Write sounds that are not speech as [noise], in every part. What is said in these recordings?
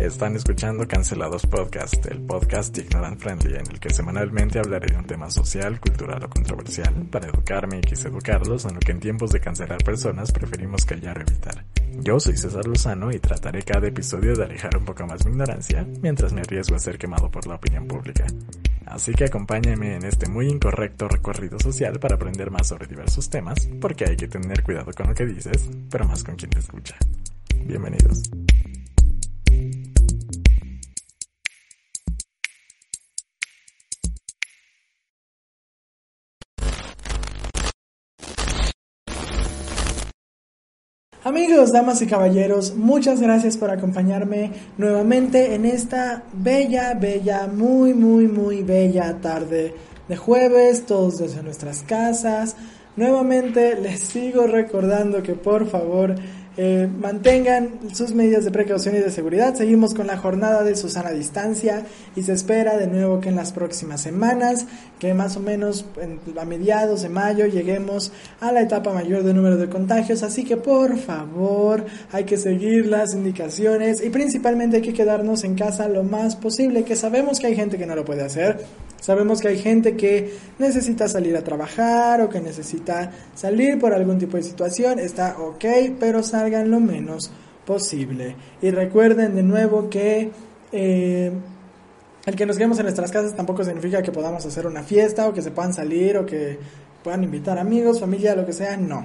Están escuchando Cancelados Podcast, el podcast ignorant friendly en el que semanalmente hablaré de un tema social, cultural o controversial para educarme y quise educarlos en lo que en tiempos de cancelar personas preferimos callar o evitar. Yo soy César Lozano y trataré cada episodio de alejar un poco más mi ignorancia mientras me arriesgo a ser quemado por la opinión pública. Así que acompáñenme en este muy incorrecto recorrido social para aprender más sobre diversos temas, porque hay que tener cuidado con lo que dices, pero más con quien te escucha. Bienvenidos. Amigos, damas y caballeros, muchas gracias por acompañarme nuevamente en esta bella, bella, muy, muy, muy bella tarde de jueves, todos desde nuestras casas. Nuevamente les sigo recordando que por favor eh, mantengan sus medidas de precaución y de seguridad. Seguimos con la jornada de Susana Distancia y se espera de nuevo que en las próximas semanas, que más o menos a mediados de mayo lleguemos a la etapa mayor de número de contagios. Así que por favor hay que seguir las indicaciones y principalmente hay que quedarnos en casa lo más posible, que sabemos que hay gente que no lo puede hacer. Sabemos que hay gente que necesita salir a trabajar o que necesita salir por algún tipo de situación. Está ok, pero salgan lo menos posible. Y recuerden de nuevo que eh, el que nos quedemos en nuestras casas tampoco significa que podamos hacer una fiesta o que se puedan salir o que puedan invitar amigos, familia, lo que sea. No.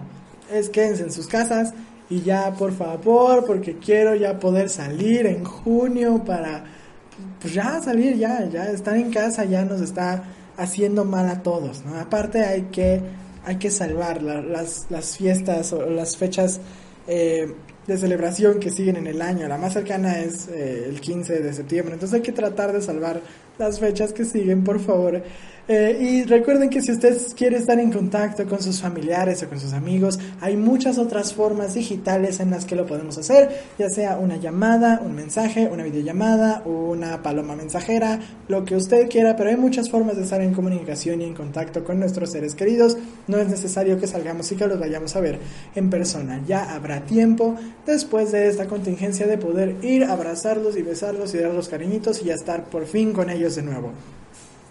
Es quédense en sus casas y ya, por favor, porque quiero ya poder salir en junio para pues ya salir, ya, ya estar en casa ya nos está haciendo mal a todos, ¿no? Aparte hay que, hay que salvar las, las fiestas o las fechas eh, de celebración que siguen en el año. La más cercana es eh, el 15 de septiembre, entonces hay que tratar de salvar las fechas que siguen, por favor. Eh, y recuerden que si usted quiere estar en contacto con sus familiares o con sus amigos, hay muchas otras formas digitales en las que lo podemos hacer, ya sea una llamada, un mensaje, una videollamada, una paloma mensajera, lo que usted quiera, pero hay muchas formas de estar en comunicación y en contacto con nuestros seres queridos. No es necesario que salgamos y que los vayamos a ver en persona. Ya habrá tiempo después de esta contingencia de poder ir, abrazarlos y besarlos y darlos cariñitos y ya estar por fin con ellos de nuevo.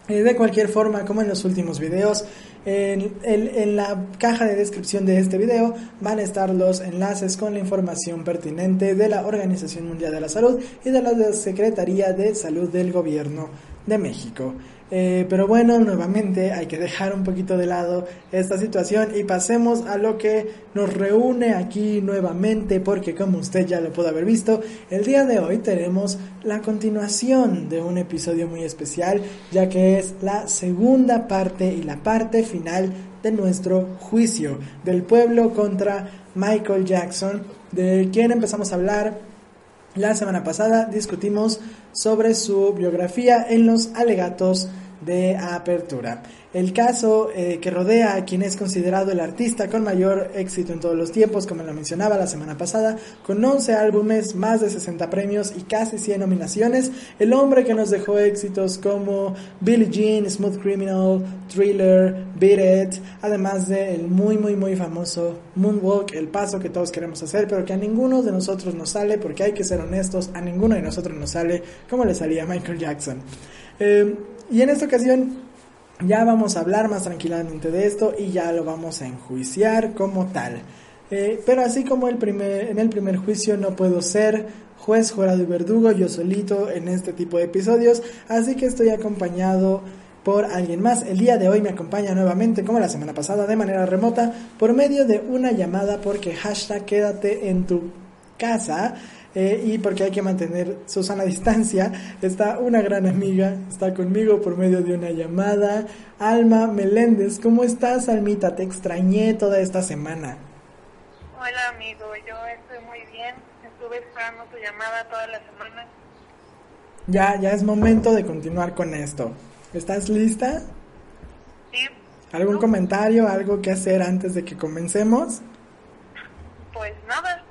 Eh, de cualquier forma, como en los últimos videos, en, en, la caja de descripción de este video van a estar los enlaces con la información pertinente de la Organización Mundial de la Salud y de la Secretaría de Salud del Gobierno de México. Eh, pero bueno, nuevamente hay que dejar un poquito de lado esta situación y pasemos a lo que nos reúne aquí nuevamente, porque como usted ya lo pudo haber visto, el día de hoy tenemos la continuación de un episodio muy especial, ya que es la segunda parte y la parte final de nuestro juicio del pueblo contra Michael Jackson, de quien empezamos a hablar la semana pasada. Discutimos sobre su biografía en los alegatos de apertura. El caso eh, que rodea a quien es considerado el artista con mayor éxito en todos los tiempos, como lo mencionaba la semana pasada, con 11 álbumes, más de 60 premios y casi 100 nominaciones, el hombre que nos dejó éxitos como Billie Jean, Smooth Criminal, Thriller, Beat It, además del muy muy muy famoso Moonwalk, el paso que todos queremos hacer, pero que a ninguno de nosotros nos sale, porque hay que ser honestos, a ninguno de nosotros nos sale como le salía a Michael Jackson. Eh, y en esta ocasión ya vamos a hablar más tranquilamente de esto y ya lo vamos a enjuiciar como tal. Eh, pero así como en el primer juicio no puedo ser juez, jurado y verdugo yo solito en este tipo de episodios, así que estoy acompañado por alguien más. El día de hoy me acompaña nuevamente, como la semana pasada, de manera remota, por medio de una llamada porque hashtag quédate en tu casa eh, y porque hay que mantener su sana distancia, está una gran amiga, está conmigo por medio de una llamada, Alma Meléndez. ¿Cómo estás, Almita? Te extrañé toda esta semana. Hola amigo, yo estoy muy bien, estuve esperando tu llamada toda la semana. Ya, ya es momento de continuar con esto. ¿Estás lista? Sí. ¿Algún comentario, algo que hacer antes de que comencemos? Pues nada.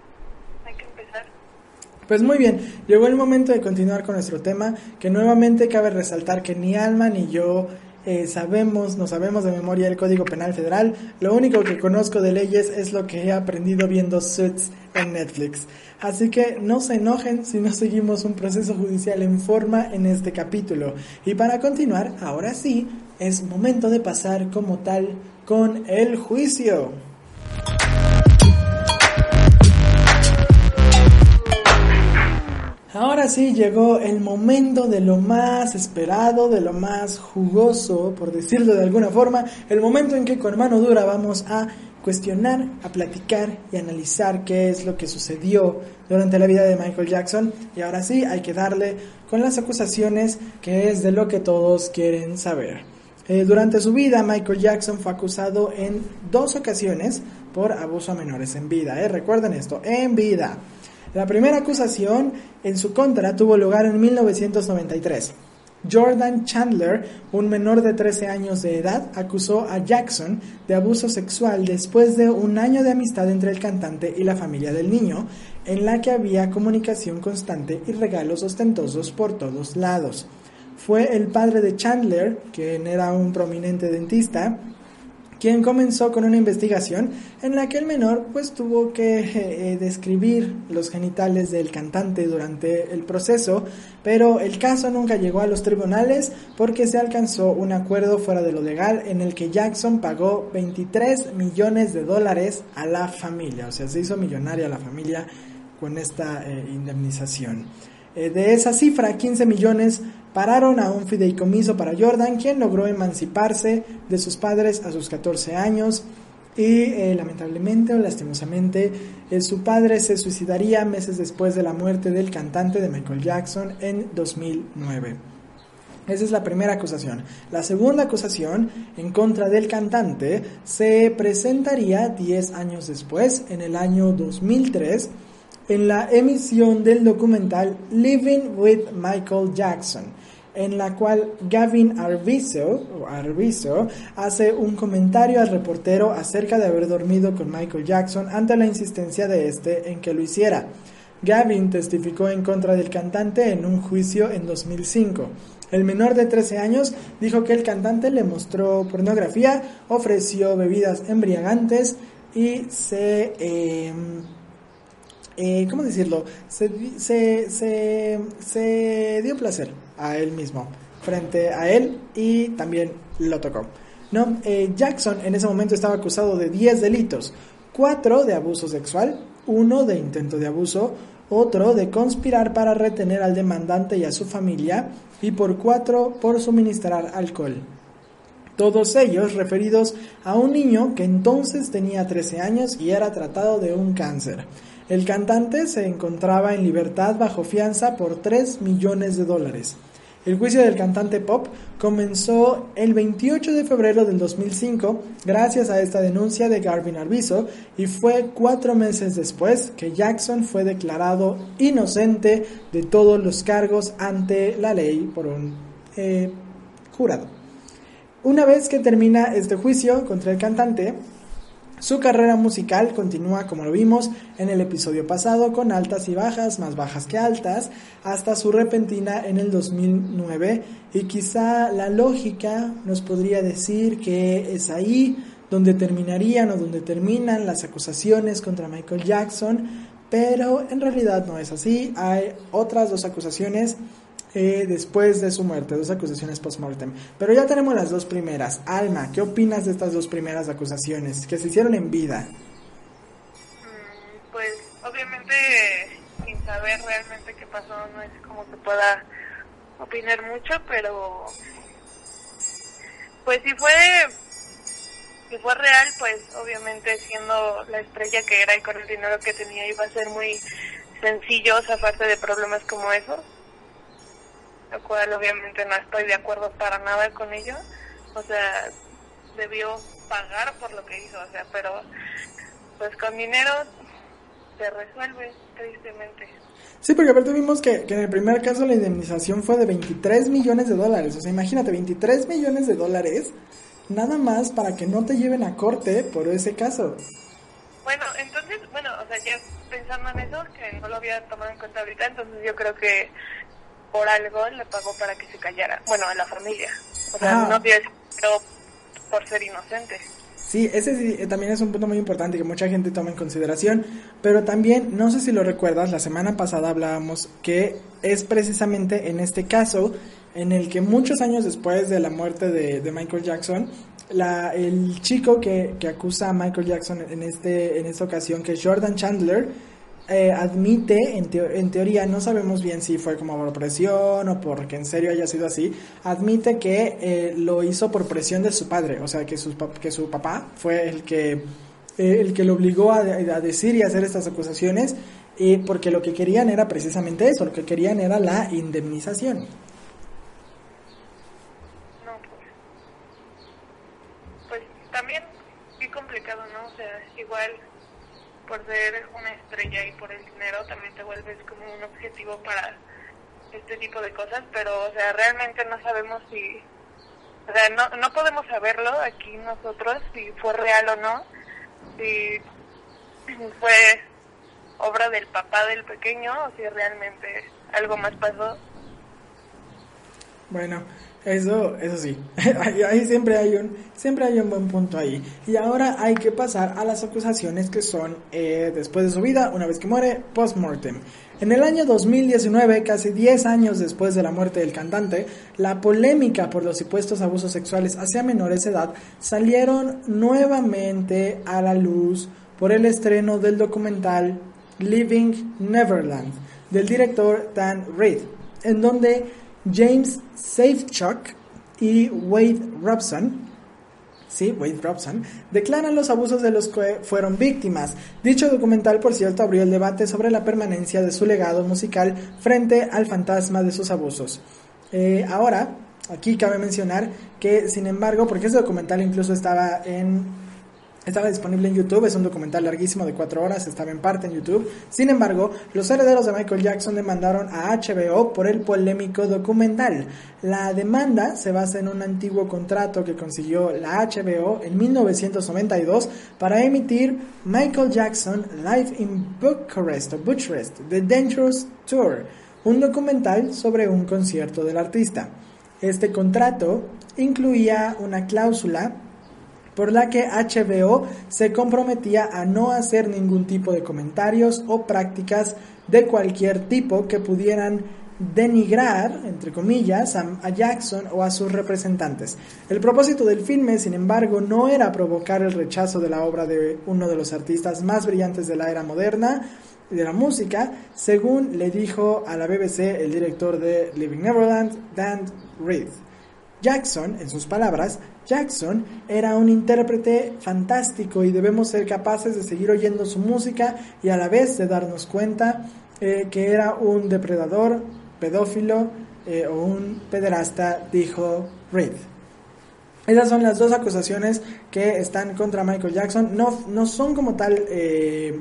Pues muy bien, llegó el momento de continuar con nuestro tema, que nuevamente cabe resaltar que ni Alma ni yo eh, sabemos, no sabemos de memoria el Código Penal Federal. Lo único que conozco de leyes es lo que he aprendido viendo Suits en Netflix. Así que no se enojen si no seguimos un proceso judicial en forma en este capítulo. Y para continuar, ahora sí, es momento de pasar como tal con el juicio. Ahora sí llegó el momento de lo más esperado, de lo más jugoso, por decirlo de alguna forma, el momento en que con mano dura vamos a cuestionar, a platicar y analizar qué es lo que sucedió durante la vida de Michael Jackson. Y ahora sí hay que darle con las acusaciones, que es de lo que todos quieren saber. Eh, durante su vida, Michael Jackson fue acusado en dos ocasiones por abuso a menores en vida. ¿eh? Recuerden esto, en vida. La primera acusación en su contra tuvo lugar en 1993. Jordan Chandler, un menor de 13 años de edad, acusó a Jackson de abuso sexual después de un año de amistad entre el cantante y la familia del niño, en la que había comunicación constante y regalos ostentosos por todos lados. Fue el padre de Chandler, quien era un prominente dentista, quien comenzó con una investigación en la que el menor pues tuvo que eh, describir los genitales del cantante durante el proceso, pero el caso nunca llegó a los tribunales porque se alcanzó un acuerdo fuera de lo legal en el que Jackson pagó 23 millones de dólares a la familia, o sea, se hizo millonaria la familia con esta eh, indemnización. Eh, de esa cifra, 15 millones pararon a un fideicomiso para Jordan, quien logró emanciparse de sus padres a sus 14 años y eh, lamentablemente o lastimosamente eh, su padre se suicidaría meses después de la muerte del cantante de Michael Jackson en 2009. Esa es la primera acusación. La segunda acusación en contra del cantante se presentaría 10 años después, en el año 2003, en la emisión del documental Living with Michael Jackson, en la cual Gavin Arvizo hace un comentario al reportero acerca de haber dormido con Michael Jackson ante la insistencia de este en que lo hiciera. Gavin testificó en contra del cantante en un juicio en 2005. El menor de 13 años dijo que el cantante le mostró pornografía, ofreció bebidas embriagantes y se... Em, eh, ¿cómo decirlo? Se, se, se, se, dio placer a él mismo frente a él y también lo tocó. ¿no? Eh, Jackson en ese momento estaba acusado de 10 delitos, 4 de abuso sexual, 1 de intento de abuso, otro de conspirar para retener al demandante y a su familia y por 4 por suministrar alcohol. Todos ellos referidos a un niño que entonces tenía 13 años y era tratado de un cáncer. El cantante se encontraba en libertad bajo fianza por 3 millones de dólares. El juicio del cantante pop comenzó el 28 de febrero del 2005 gracias a esta denuncia de Garvin Arvizo y fue cuatro meses después que Jackson fue declarado inocente de todos los cargos ante la ley por un eh, jurado. Una vez que termina este juicio contra el cantante, su carrera musical continúa como lo vimos en el episodio pasado con altas y bajas, más bajas que altas, hasta su repentina en el 2009 y quizá la lógica nos podría decir que es ahí donde terminarían o donde terminan las acusaciones contra Michael Jackson, pero en realidad no es así, hay otras dos acusaciones eh, después de su muerte, dos acusaciones post-mortem. Pero ya tenemos las dos primeras. Alma, ¿qué opinas de estas dos primeras acusaciones que se hicieron en vida? Mm, pues obviamente sin saber realmente qué pasó no es como que pueda opinar mucho, pero pues si fue si fue real, pues obviamente siendo la estrella que era y con el dinero que tenía iba a ser muy sencillo zafarte de problemas como esos lo cual obviamente no estoy de acuerdo para nada con ello. O sea, debió pagar por lo que hizo, o sea, pero pues con dinero se resuelve, tristemente. Sí, porque aparte vimos que, que en el primer caso la indemnización fue de 23 millones de dólares. O sea, imagínate, 23 millones de dólares nada más para que no te lleven a corte por ese caso. Bueno, entonces, bueno, o sea, ya pensando en eso, que no lo había tomado en cuenta ahorita, entonces yo creo que por algo le pagó para que se callara. Bueno, a la familia. O sea, Ah. no tiene sentido por ser inocente. Sí, ese sí, eh, también es un punto muy importante que mucha gente toma en consideración, pero también, no sé si lo recuerdas, la semana pasada hablábamos que es precisamente en este caso en el que muchos años después de la muerte de, de Michael Jackson, la, el chico que, que acusa a Michael Jackson en, este, en esta ocasión, que es Jordan Chandler, eh, admite, en, en teoría, no sabemos bien si fue como por presión o porque en serio haya sido así, admite que eh, lo hizo por presión de su padre, o sea, que, pap- que su papá fue el que, eh, el que lo obligó a, a decir y hacer estas acusaciones, y porque lo que querían era precisamente eso, lo que querían era la indemnización. No, pues. Pues también muy complicado, ¿no? O sea, igual por ser una estrella y por el dinero también te vuelves como un objetivo para este tipo de cosas, pero, o sea, realmente no sabemos si. O sea, no, no podemos saberlo aquí nosotros, si fue real o no, si fue obra del papá del pequeño o si realmente algo más pasó. Bueno, eso, eso sí, [laughs] ahí, ahí siempre hay un, siempre hay un buen punto ahí. Y ahora hay que pasar a las acusaciones que son eh, después de su vida, una vez que muere, post-mortem. En el año 2019, casi 10 años después de la muerte del cantante, la polémica por los supuestos abusos sexuales hacia menores de edad salieron nuevamente a la luz por el estreno del documental Living Neverland del director Dan Reed, en donde James Safechuck y Wade Robson, sí, Wade Robson, declaran los abusos de los que fueron víctimas. Dicho documental, por cierto, abrió el debate sobre la permanencia de su legado musical frente al fantasma de sus abusos. Eh, ahora, aquí cabe mencionar que, sin embargo, porque ese documental incluso estaba en estaba disponible en YouTube, es un documental larguísimo de cuatro horas, estaba en parte en YouTube. Sin embargo, los herederos de Michael Jackson demandaron a HBO por el polémico documental. La demanda se basa en un antiguo contrato que consiguió la HBO en 1992 para emitir Michael Jackson Live in Bucharest o Bucharest, The Dangerous Tour, un documental sobre un concierto del artista. Este contrato incluía una cláusula por la que HBO se comprometía a no hacer ningún tipo de comentarios o prácticas de cualquier tipo que pudieran denigrar, entre comillas, a, Jackson o a sus representantes. El propósito del filme, sin embargo, no era provocar el rechazo de la obra de uno de los artistas más brillantes de la era moderna de la música, según le dijo a la BBC el director de Living Neverland, Dan Reed. Jackson, en sus palabras, Jackson era un intérprete fantástico y debemos ser capaces de seguir oyendo su música y a la vez de darnos cuenta eh, que era un depredador, pedófilo eh, o un pederasta, dijo Reed. Esas son las dos acusaciones que están contra Michael Jackson. No, no son como tal eh,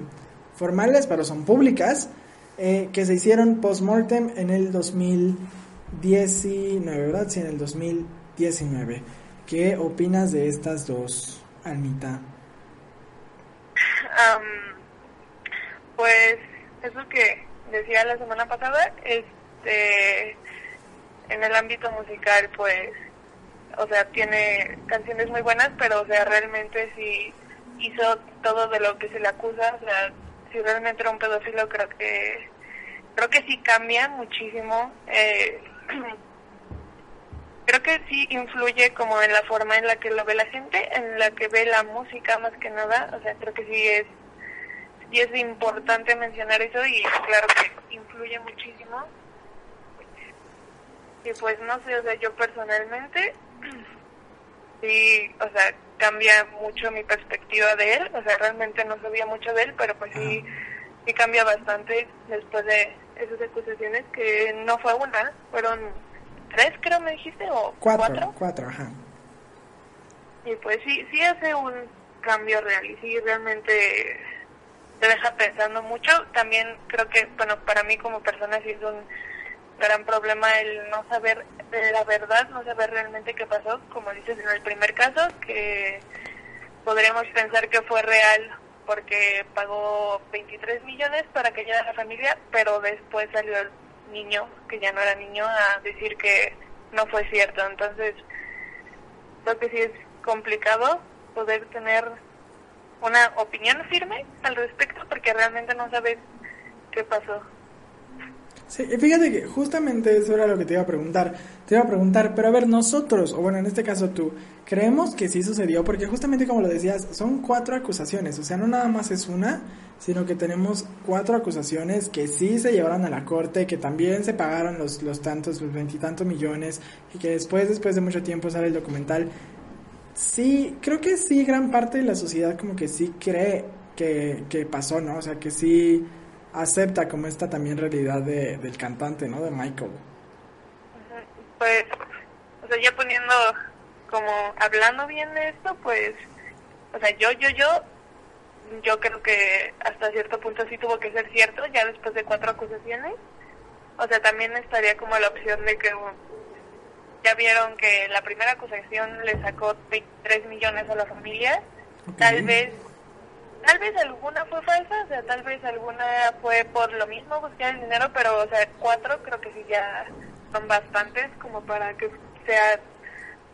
formales, pero son públicas, eh, que se hicieron post-mortem en el 2019, ¿verdad? Sí, en el 2019. ¿Qué opinas de estas dos, Almita? Um, pues eso que decía la semana pasada, este, en el ámbito musical, pues, o sea, tiene canciones muy buenas, pero, o sea, realmente si hizo todo de lo que se le acusa, o sea, si realmente era un pedófilo, creo que, creo que sí cambia muchísimo. Eh, [clears throat] creo que sí influye como en la forma en la que lo ve la gente, en la que ve la música más que nada, o sea, creo que sí es y es importante mencionar eso y claro que influye muchísimo. Y pues no sé, o sea, yo personalmente [clears throat] sí, o sea, cambia mucho mi perspectiva de él, o sea, realmente no sabía mucho de él, pero pues sí, sí cambia bastante después de esas acusaciones que no fue una, fueron tres creo me dijiste o cuatro, cuatro, cuatro ajá. Y pues sí, sí hace un cambio real y sí realmente te deja pensando mucho. También creo que, bueno, para mí como persona sí es un gran problema el no saber la verdad, no saber realmente qué pasó, como dices en el primer caso, que podríamos pensar que fue real porque pagó 23 millones para que llegue a la familia, pero después salió el niño, que ya no era niño, a decir que no fue cierto. Entonces, creo que sí es complicado poder tener una opinión firme al respecto porque realmente no sabes qué pasó. Sí, fíjate que justamente eso era lo que te iba a preguntar. Te iba a preguntar, pero a ver, nosotros, o bueno, en este caso tú, creemos que sí sucedió, porque justamente como lo decías, son cuatro acusaciones, o sea, no nada más es una, sino que tenemos cuatro acusaciones que sí se llevaron a la corte, que también se pagaron los, los tantos, los veintitantos millones, y que después, después de mucho tiempo sale el documental. Sí, creo que sí, gran parte de la sociedad como que sí cree que, que pasó, ¿no? O sea, que sí acepta como esta también realidad de, del cantante, ¿no? De Michael. Pues, o sea, ya poniendo como hablando bien de esto, pues, o sea, yo, yo, yo, yo creo que hasta cierto punto sí tuvo que ser cierto, ya después de cuatro acusaciones. O sea, también estaría como la opción de que ya vieron que la primera acusación le sacó 23 millones a la familia. Tal vez tal vez alguna fue falsa, o sea, tal vez alguna fue por lo mismo buscar el dinero, pero, o sea, cuatro creo que sí ya son bastantes como para que sea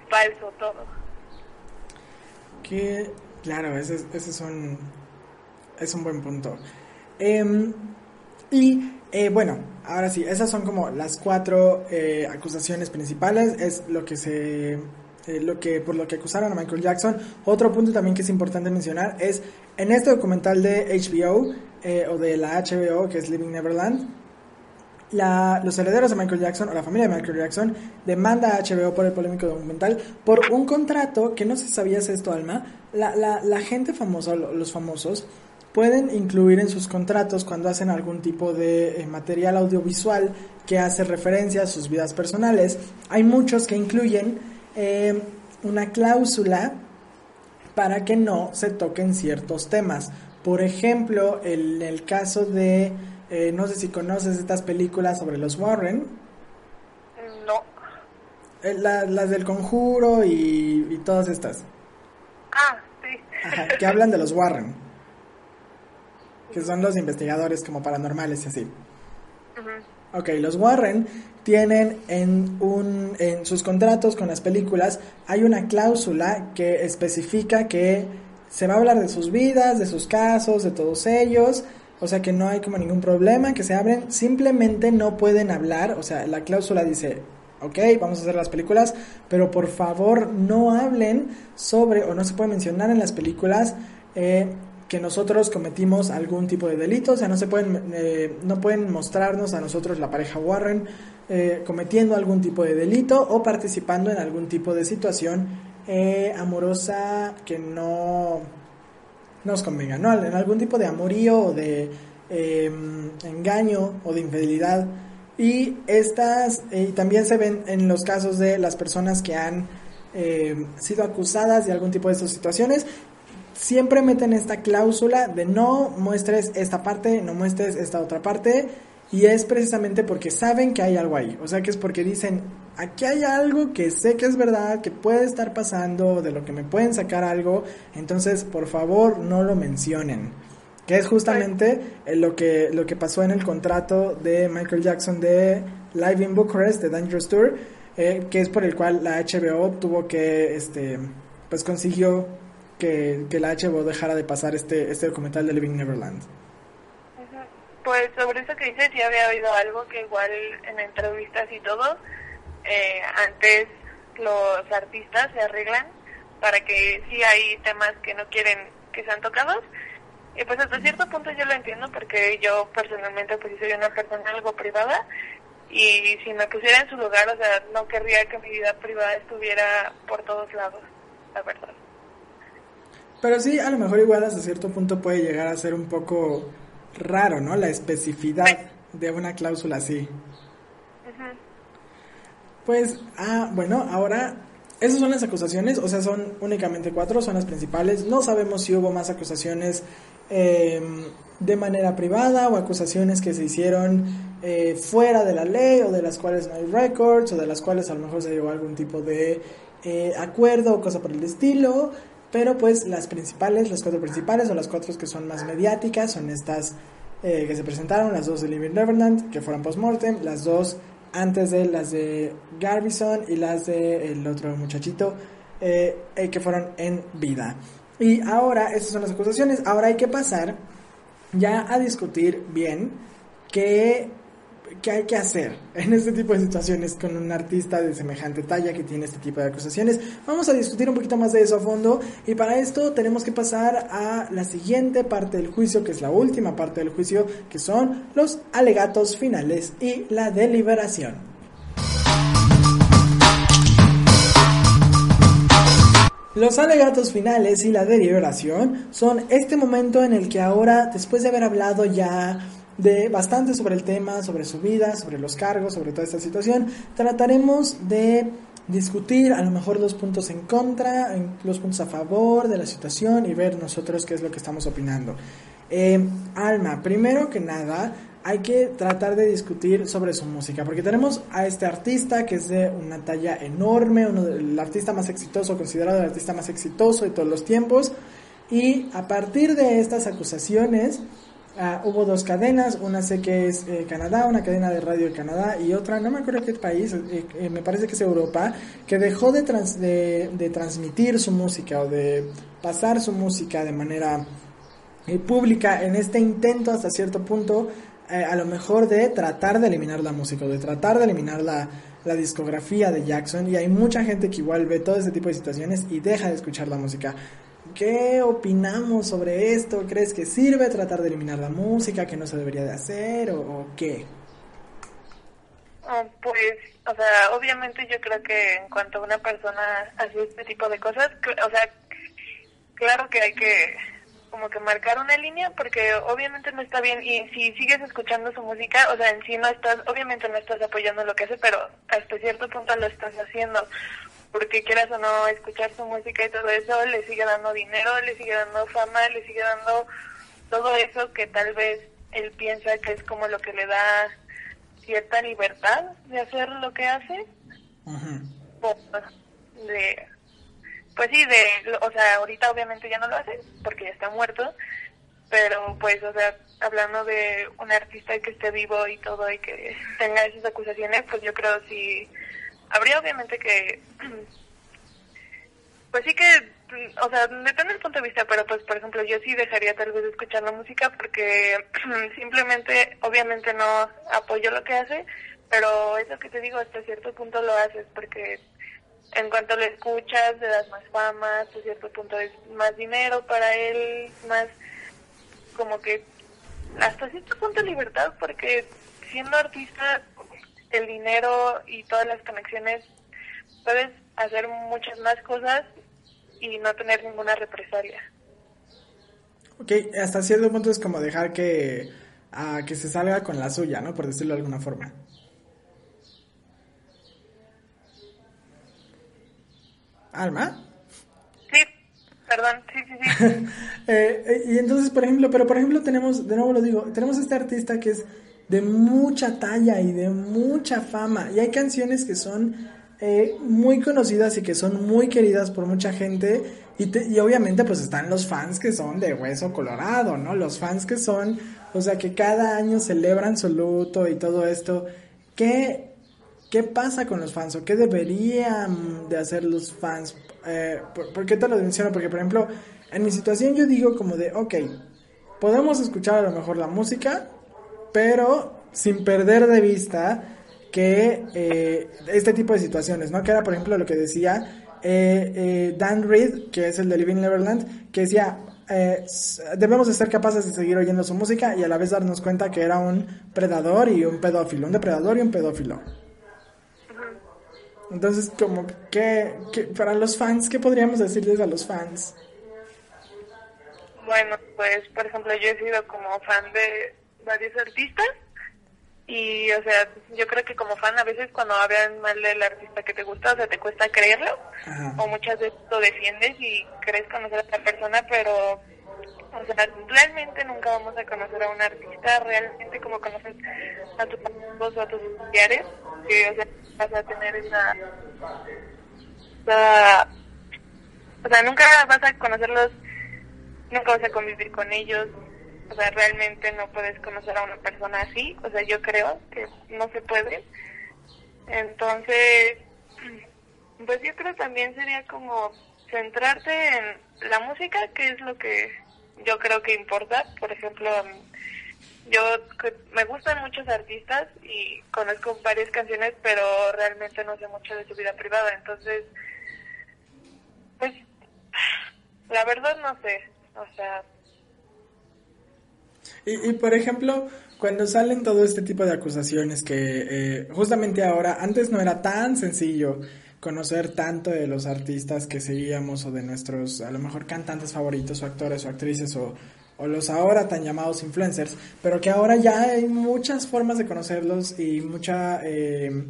falso todo. Que, claro, ese, ese es un, es un buen punto. Em, y eh, bueno, ahora sí, esas son como las cuatro eh, acusaciones principales, es lo que se eh, lo que por lo que acusaron a Michael Jackson. Otro punto también que es importante mencionar es en este documental de HBO eh, o de la HBO que es Living Neverland, la, los herederos de Michael Jackson o la familia de Michael Jackson demanda a HBO por el polémico documental por un contrato que no se sabía si esto, Alma. La, la, la gente famosa, los famosos, pueden incluir en sus contratos cuando hacen algún tipo de eh, material audiovisual que hace referencia a sus vidas personales. Hay muchos que incluyen eh, una cláusula para que no se toquen ciertos temas. Por ejemplo, en el caso de, eh, no sé si conoces estas películas sobre los Warren. No. Eh, las del conjuro y, todas estas. Ah, sí. que hablan de los Warren. [laughs] Que son los investigadores como paranormales y así. Ok, los Warren tienen en, un, en sus contratos con las películas, hay una cláusula que especifica que se va a hablar de sus vidas, de sus casos, de todos ellos, o sea que no hay como ningún problema, que se abren, simplemente no pueden hablar, o sea, la cláusula dice, ok, vamos a hacer las películas, pero por favor no hablen sobre, o no se puede mencionar en las películas, eh, que nosotros cometimos algún tipo de delito, o sea, no se pueden, eh, no pueden mostrarnos a nosotros la pareja Warren eh, cometiendo algún tipo de delito o participando en algún tipo de situación eh, amorosa que no nos convenga, ¿no? En algún tipo de amorío o de em, engaño o de infidelidad. Y estas también se ven en los casos de las personas que han em, sido acusadas de algún tipo de estas situaciones siempre meten esta cláusula de no muestres esta parte, no muestres esta otra parte, y es precisamente porque saben que hay algo ahí, o sea que es porque dicen, aquí hay algo que sé que es verdad, que puede estar pasando, de lo que me pueden sacar algo, entonces por favor no lo mencionen. Que es justamente lo que, lo que pasó en el contrato de Michael Jackson de Live in Bucharest, de Dangerous Tour, eh, que es por el cual la HBO tuvo que, este, pues consiguió que, que la HBO dejara de pasar este, este documental de Living Neverland. Pues sobre eso que dices, ya había oído algo que igual en entrevistas y todo, eh, antes los artistas se arreglan para que si hay temas que no quieren que sean tocados. Y pues hasta cierto punto yo lo entiendo porque yo personalmente pues soy una persona algo privada y si me pusiera en su lugar, o sea, no querría que mi vida privada estuviera por todos lados, la verdad. Pero sí, a lo mejor igual hasta cierto punto puede llegar a ser un poco raro, ¿no? La especificidad de una cláusula así. Pues, ah, bueno, ahora, esas son las acusaciones, o sea, son únicamente cuatro, son las principales. No sabemos si hubo más acusaciones em, de manera privada o acusaciones que se hicieron eh, fuera de la ley o de las cuales no hay records o de las cuales a lo mejor se llegó a algún tipo de eh, acuerdo o cosa por el estilo. Pero pues las principales, las cuatro principales o las cuatro que son más mediáticas son estas eh, que se presentaron, las dos de Living Neverland, que fueron post-mortem, las dos antes de las de Garbison y las de el otro muchachito eh, eh, que fueron en vida. Y ahora, estas son las acusaciones, ahora hay que pasar ya a discutir bien qué qué hay que hacer en este tipo de situaciones con un artista de semejante talla que tiene este tipo de acusaciones. Vamos a discutir un poquito más de eso a fondo y para esto tenemos que pasar a la siguiente parte del juicio, que es la última parte del juicio, que son los alegatos finales y la deliberación. Los alegatos finales y la deliberación son este momento en el que ahora, después de haber hablado ya de bastante sobre el tema, sobre su vida, sobre los cargos, sobre toda esta situación. Trataremos de discutir a lo mejor los puntos en contra, los puntos a favor de la situación y ver nosotros qué es lo que estamos opinando. Eh, Alma, primero que nada, hay que tratar de discutir sobre su música, porque tenemos a este artista que es de una talla enorme, uno el artista más exitoso, considerado el artista más exitoso de todos los tiempos, y a partir de estas acusaciones, Ah, hubo dos cadenas, una sé que es eh, Canadá, una cadena de radio de Canadá y otra, no me acuerdo qué país, eh, eh, me parece que es Europa, que dejó de, de, transmitir su música o de pasar su música de manera pública en este intento hasta cierto punto, a lo mejor de tratar de eliminar la música o de tratar de eliminar la, la discografía de Jackson y hay mucha gente que igual ve todo este tipo de situaciones y deja de escuchar la música. ¿Qué opinamos sobre esto? ¿Crees que sirve tratar de eliminar la música, que no se debería de hacer o, qué? Ah, pues, o sea, obviamente yo creo que en cuanto una persona hace este tipo de cosas, o sea, claro que hay que como que marcar una línea porque obviamente no está bien y si sigues escuchando su música, o sea, en sí no estás, obviamente no estás apoyando lo que hace, pero hasta cierto punto lo estás haciendo porque quieras o no escuchar su música y todo eso, le sigue dando dinero, le sigue dando fama, le sigue dando todo eso que tal vez él piensa que es como lo que le da cierta libertad de hacer lo que hace. de, pues sí, de, o sea, ahorita obviamente ya no lo hace porque ya está muerto, pero pues, o sea, hablando de un artista que esté vivo y todo y que tenga esas acusaciones, pues yo creo si habría obviamente que, [clears throat] pues sí que, o sea, depende del punto de vista, pero pues por ejemplo yo sí dejaría tal vez de escuchar la música porque [clears throat] simplemente, obviamente no apoyo lo que hace, pero eso que te digo, hasta cierto punto lo haces porque en cuanto lo escuchas le das más fama, hasta cierto punto es más dinero para él, más como que hasta cierto punto libertad porque siendo artista el dinero y todas las conexiones, puedes hacer muchas más cosas y no tener ninguna represalia. Ok, hasta cierto punto es como dejar que, a que se salga con la suya, ¿no? Por decirlo de alguna forma. ¿Alma? Sí, perdón, sí, sí, sí. [laughs] Eh, eh, y entonces, por ejemplo, pero por ejemplo tenemos, de nuevo lo digo, tenemos este artista que es de mucha talla y de mucha fama. Y hay canciones que son eh, muy conocidas y que son muy queridas por mucha gente. Y, y, obviamente pues están los fans que son de hueso colorado, ¿no? Los fans que son, o sea, que cada año celebran su luto y todo esto. ¿Qué, qué pasa con los fans o qué deberían de hacer los fans? Eh, ¿por, qué te lo menciono? Porque, por ejemplo, en mi situación yo digo como de, ok, podemos escuchar a lo mejor la música, pero sin perder de vista que eh, este tipo de situaciones, ¿no? Que era, por ejemplo, lo que decía eh, eh, Dan Reed, que es el de Living Neverland, que decía, debemos de ser capaces de seguir oyendo su música y a la vez darnos cuenta que era un predador y un pedófilo, un depredador y un pedófilo. Entonces, como que, para los fans, ¿qué podríamos decirles a los fans? Bueno, pues, por ejemplo, yo he sido como fan de varios artistas. Y o sea yo creo que como fan a veces cuando hablan mal del artista que te gusta o sea te cuesta creerlo o muchas veces lo defiendes y crees conocer a esa persona pero O sea, realmente nunca vamos a conocer a un artista, realmente como conoces a tus amigos o a tus familiares, que o sea, vas a tener esa, esa... O sea, nunca vas a conocerlos, nunca vas a convivir con ellos, o sea, realmente no puedes conocer a una persona así, o sea, yo creo que no se puede. Entonces, [clears throat] pues yo creo también sería como centrarte en la música, que es lo que yo creo que importa. Por ejemplo, yo me gustan muchos artistas y conozco varias canciones, pero realmente no sé mucho de su vida privada. Entonces, pues, [sighs] la verdad no sé. O sea, y, por ejemplo, cuando salen todo este tipo de acusaciones que eh, justamente ahora, antes no era tan sencillo conocer tanto de los artistas que seguíamos o de nuestros, a lo mejor, cantantes favoritos o actores o actrices o, o los ahora tan llamados influencers, pero que ahora ya hay muchas formas de conocerlos y mucha eh,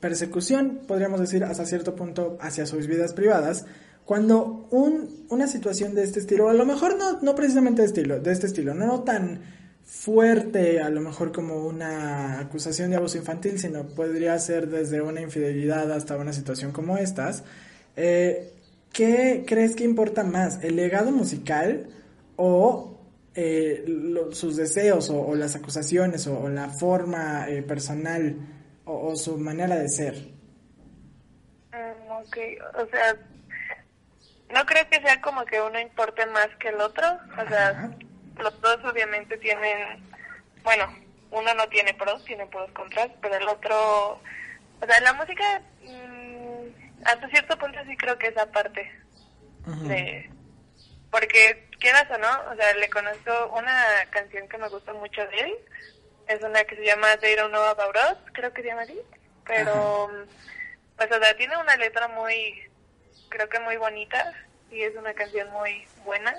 persecución, podríamos decir, hasta cierto punto hacia sus vidas privadas cuando un, una situación de este estilo, a lo mejor no, no precisamente de, estilo, de este estilo, no, tan fuerte a lo mejor como una acusación de abuso infantil, sino podría ser desde una infidelidad hasta una situación como estas, eh, ¿qué crees que importa más? ¿El legado musical o eh, sus deseos o, las acusaciones o, la forma eh, personal o, su manera de ser? Mm, ok, o sea, no creo que sea como que uno importe más que el otro. O sea, los dos obviamente tienen, bueno, uno no tiene pros, tiene pros contras, pero el otro, o sea, la música, mm, hasta cierto punto sí creo que es aparte. de, porque quieras o no, o sea, le conozco una canción que me gusta mucho de él. Es una que se llama They Don't Know About Us, creo que se llama así. Pero, pues, o sea, tiene una letra muy creo que muy bonita y es una canción muy buena.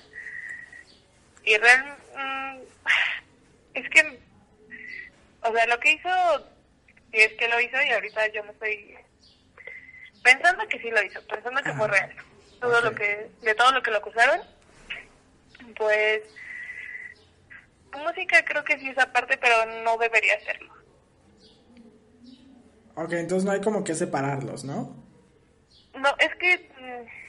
Y real, mm, [sighs] es que, o sea, lo que hizo, y es que lo hizo y ahorita yo me estoy pensando que sí lo hizo, pensando que fue real. Todo lo que, de todo lo que lo acusaron, pues, música creo que sí es aparte, pero no debería serlo. Ok, entonces no hay como que separarlos, ¿no? No, es que... Mm,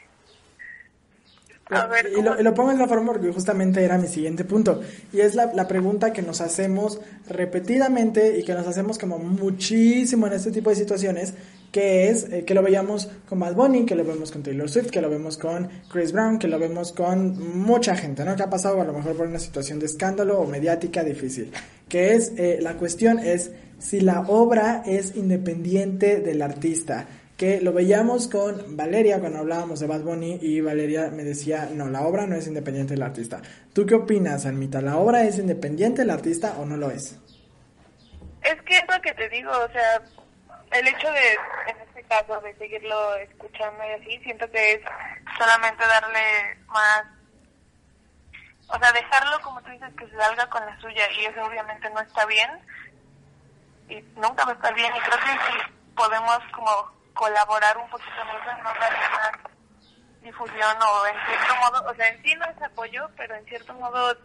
a ver, y, lo, pongo en la forma porque justamente era mi siguiente punto. Y es la, la, pregunta que nos hacemos repetidamente y que nos hacemos como muchísimo en este tipo de situaciones, que es eh, que lo veíamos con Bad Bunny, que lo vemos con Taylor Swift, que lo vemos con Chris Brown, que lo vemos con mucha gente, ¿no? Que ha pasado a lo mejor por una situación de escándalo o mediática difícil. Que es, eh, la cuestión es si la obra es independiente del artista que lo veíamos con Valeria cuando hablábamos de Bad Bunny y Valeria me decía, no, la obra no es independiente del artista. ¿Tú qué opinas, Almita? ¿La obra es independiente del artista o no lo es? Es que es lo que te digo, o sea, el hecho de, en este caso, de seguirlo escuchando y así, siento que es solamente darle más, o sea, dejarlo, como tú dices, que se salga con la suya y eso obviamente no está bien y nunca va a estar bien y creo que si podemos como colaborar un poquito en eso, no darle más difusión o en cierto modo, o sea, en sí no es apoyo, pero en cierto modo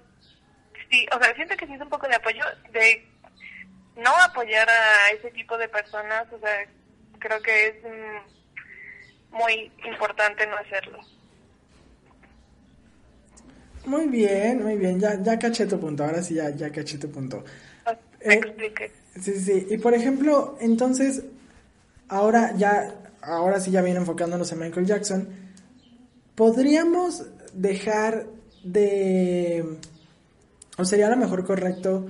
sí, o sea, siento que sí es un poco de apoyo de no apoyar a ese tipo de personas, o sea, creo que es mm, muy importante no hacerlo. Muy bien, muy bien, ya, ya caché tu punto, ahora sí ya, ya caché tu punto. Ah, eh, sí, sí, y por ejemplo, entonces, ahora ya, ahora sí ya viene enfocándonos en Michael Jackson, podríamos dejar de, o sería a lo mejor correcto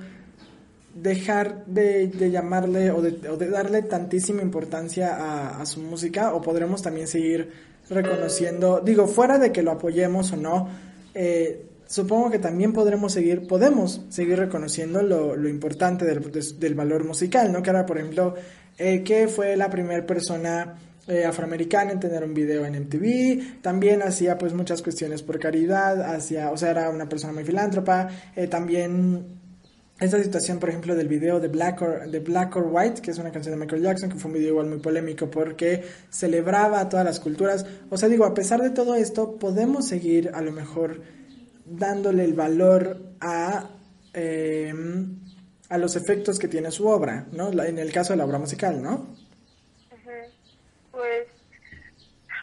dejar de, llamarle o de, o de, darle tantísima importancia a, su música o podremos también seguir reconociendo, digo, fuera de que lo apoyemos o no, eh, supongo que también podremos seguir, podemos seguir reconociendo lo, lo importante del, del, valor musical, ¿no? Que ahora, por ejemplo, eh, que fue la primera persona eh, afroamericana en tener un video en MTV, también hacía pues muchas cuestiones por caridad, hacía, o sea, era una persona muy filántropa, eh, también esta situación, por ejemplo, del video de Black, or, de Black or White, que es una canción de Michael Jackson, que fue un video igual muy polémico porque celebraba a todas las culturas. O sea, digo, a pesar de todo esto, podemos seguir a lo mejor dándole el valor a, eh, a los efectos que tiene su obra, ¿no? En el caso de la obra musical, ¿no? Pues,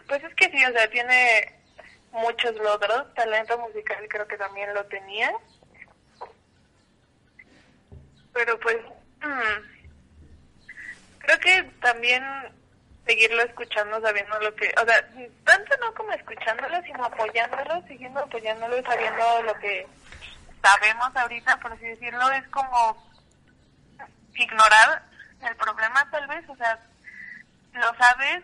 pues es que sí, o sea, tiene muchos logros, talento musical creo que también lo tenía, pero pues creo que también seguirlo escuchando, sabiendo lo que, o sea, tanto no como escuchándolo, sino apoyándolo, siguiendo apoyándolo, sabiendo lo que sabemos ahorita, por así decirlo, es como ignorar el problema tal vez, o sea, lo sabes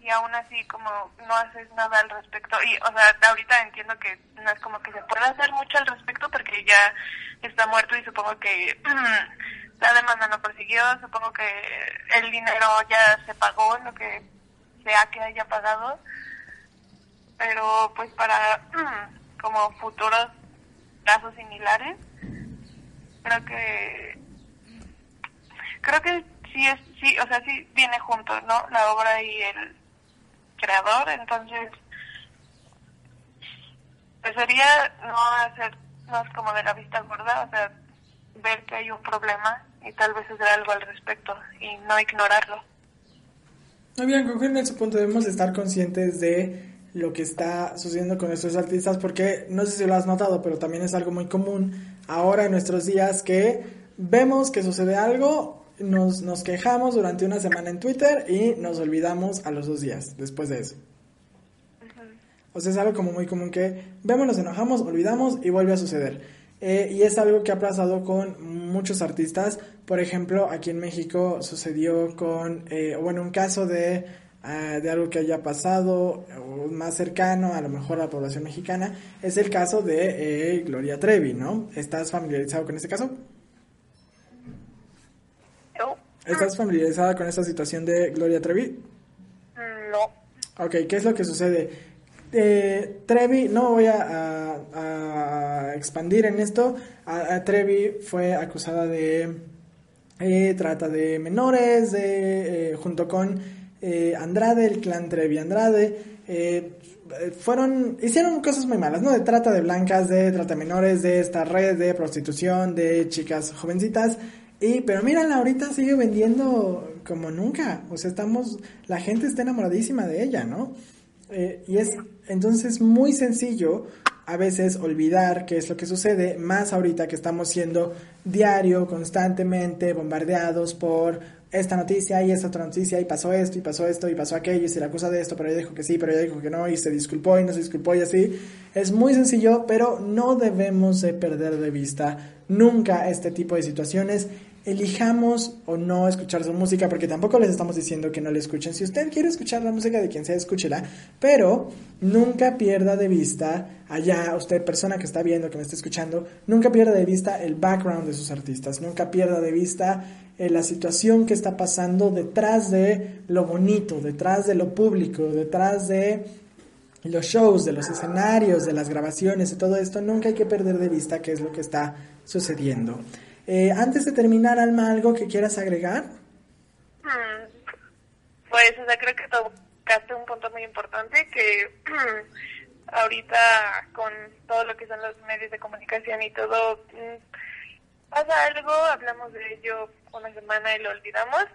y aún así como no haces nada al respecto. Y o sea ahorita entiendo que no es como que se pueda hacer mucho al respecto porque ya está muerto y supongo que [clears throat] la demanda no persiguió, supongo que el dinero ya se pagó, lo que sea que haya pagado, pero pues para [clears throat] como futuros casos similares, creo que creo que sí es sí, o sea, sí viene junto, ¿no? La obra y el creador, entonces pues sería no hacer no es como de la vista gorda, o sea, ver que hay un problema y tal vez hacer algo al respecto y no ignorarlo. Muy bien, que en ese punto debemos estar conscientes de lo que está sucediendo con nuestros artistas porque no sé si lo has notado, pero también es algo muy común ahora en nuestros días que vemos que sucede algo, nos, nos quejamos durante una semana en Twitter y nos olvidamos a los dos días después de eso. O sea, es algo como muy común que vemos, nos enojamos, olvidamos y vuelve a suceder. Eh, y es algo que ha pasado con muchos artistas. Por ejemplo, aquí en México sucedió con, eh, bueno, un caso de, ah, de algo que haya pasado más cercano a lo mejor a la población mexicana, es el caso de eh, Gloria Trevi, ¿no? ¿Estás familiarizado con este caso? ¿Estás familiarizada con esta situación de Gloria Trevi? No. Ok, ¿qué es lo que sucede? Eh, Trevi, no voy a, a, expandir en esto, a, Trevi fue acusada de eh, trata de menores, de, eh, junto con eh, Andrade, el clan Trevi Andrade, fueron, hicieron cosas muy malas, ¿no? De trata de blancas, de trata de menores, de esta red de prostitución, de chicas jovencitas, y, pero mírala, ahorita sigue vendiendo como nunca, o sea, estamos, la gente está enamoradísima de ella, ¿no? Eh, y es entonces muy sencillo a veces olvidar qué es lo que sucede, más ahorita que estamos siendo diario, constantemente bombardeados por esta noticia y esta otra noticia y pasó esto y pasó esto y pasó aquello y se le acusa de esto, pero ella dijo que sí, pero ella dijo que no y se disculpó y no se disculpó y así. Es muy sencillo, pero no debemos de perder de vista nunca este tipo de situaciones elijamos o no escuchar su música, porque tampoco les estamos diciendo que no le escuchen. Si usted quiere escuchar la música de quien sea, escúchela, pero nunca pierda de vista, allá usted persona que está viendo, que me está escuchando, nunca pierda de vista el background de sus artistas, nunca pierda de vista eh, la situación que está pasando detrás de lo bonito, detrás de lo público, detrás de los shows, de los escenarios, de las grabaciones y todo esto, nunca hay que perder de vista qué es lo que está sucediendo. Eh, antes de terminar, Alma, ¿algo que quieras agregar? Hmm. Pues, o sea, creo que tocaste un punto muy importante que [clears throat] ahorita con todo lo que son los medios de comunicación y todo, mm, pasa algo, hablamos de ello una semana y lo olvidamos.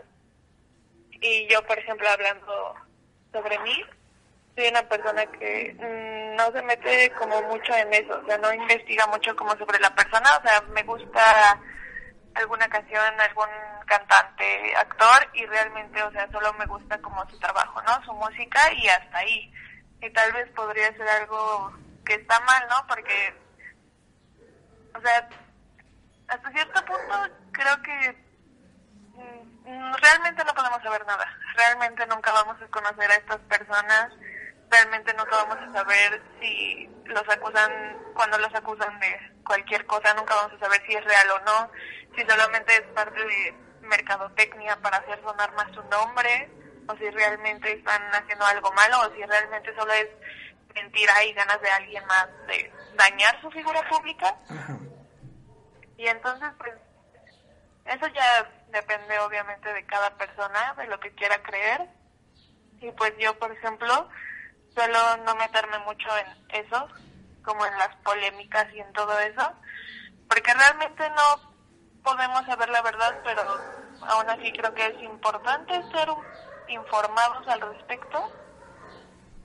Y yo, por ejemplo, hablando sobre mí, soy una persona que mm, no se mete como mucho en eso, o sea, no investiga mucho como sobre la persona, o sea, me gusta alguna canción, algún cantante, actor y realmente, o sea, solo me gusta como su trabajo, ¿no? Su música y hasta ahí. Y tal vez podría ser algo que está mal, ¿no? Porque, o sea, hasta cierto punto creo que mm, realmente no podemos saber nada. Realmente nunca vamos a conocer a estas personas. Realmente nunca vamos a saber si los acusan, cuando los acusan de cualquier cosa, nunca vamos a saber si es real o no si solamente es parte de mercadotecnia para hacer sonar más su nombre, o si realmente están haciendo algo malo, o si realmente solo es mentira y ganas de alguien más de dañar su figura pública. Y entonces, pues, eso ya depende obviamente de cada persona, de lo que quiera creer. Y pues yo, por ejemplo, suelo no meterme mucho en eso, como en las polémicas y en todo eso, porque realmente no podemos saber la verdad, pero aún así creo que es importante ser informados al respecto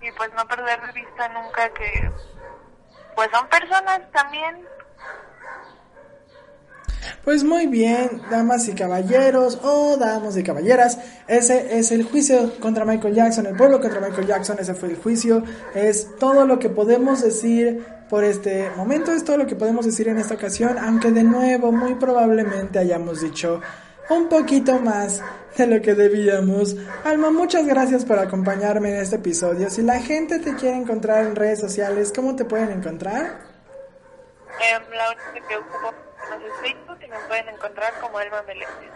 y pues no perder de vista nunca que pues son personas también pues muy bien, damas y caballeros, o oh, damas y caballeras, ese es el juicio contra Michael Jackson, el pueblo contra Michael Jackson, ese fue el juicio, es todo lo que podemos decir por este momento, es todo lo que podemos decir en esta ocasión, aunque de nuevo muy probablemente hayamos dicho un poquito más de lo que debíamos. Alma, muchas gracias por acompañarme en este episodio. Si la gente te quiere encontrar en redes sociales, ¿cómo te pueden encontrar? Eh, la única que Facebook y me pueden encontrar como Alma Meléndez.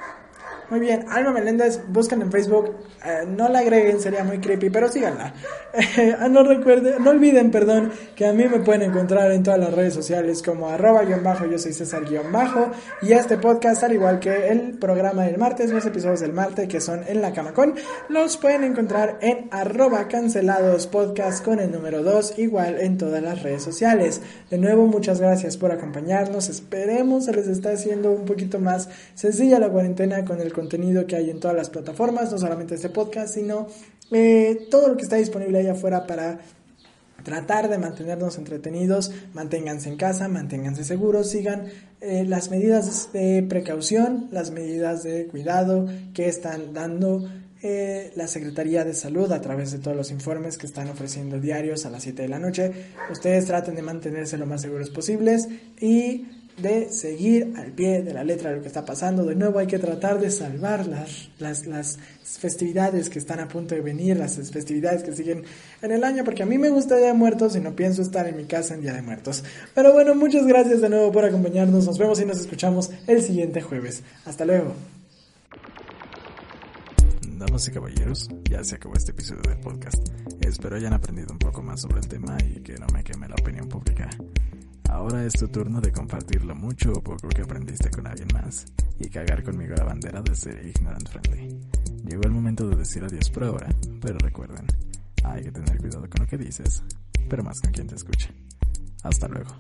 Muy bien, Alma Meléndez, buscan en Facebook, eh, no la agreguen, sería muy creepy, pero síganla. [laughs] Ah, no recuerden, no olviden, perdón, que a mí me pueden encontrar en todas las redes sociales como arroba guion bajo, yo soy César guion bajo, y este podcast, al igual que el programa del martes, los episodios del martes que son en la camacón, los pueden encontrar en arroba cancelados podcast con el número 2, igual en todas las redes sociales. De nuevo, muchas gracias por acompañarnos, esperemos se les está haciendo un poquito más sencilla la cuarentena con el contenido que hay en todas las plataformas, no solamente este podcast, sino eh, todo lo que está disponible allá afuera para tratar de mantenernos entretenidos, manténganse en casa, manténganse seguros, sigan eh, las medidas de precaución, las medidas de cuidado que están dando eh, la Secretaría de Salud a través de todos los informes que están ofreciendo diarios a las 7 de la noche. Ustedes traten de mantenerse lo más seguros posibles y de seguir al pie de la letra de lo que está pasando. De nuevo hay que tratar de salvar las, las, las, festividades que están a punto de venir, las festividades que siguen en el año, porque a mí me gusta Día de Muertos y no pienso estar en mi casa en Día de Muertos. Pero bueno, muchas gracias de nuevo por acompañarnos. Nos vemos y nos escuchamos el siguiente jueves. Hasta luego. Damas y caballeros, ya se acabó este episodio del podcast. Espero hayan aprendido un poco más sobre el tema y que no me queme la opinión pública. Ahora es tu turno de compartir lo mucho o poco que aprendiste con alguien más y cagar conmigo la bandera de ser ignorant friendly. Llegó el momento de decir adiós por ahora, pero recuerden, hay que tener cuidado con lo que dices, pero más con quien te escuche. Hasta luego.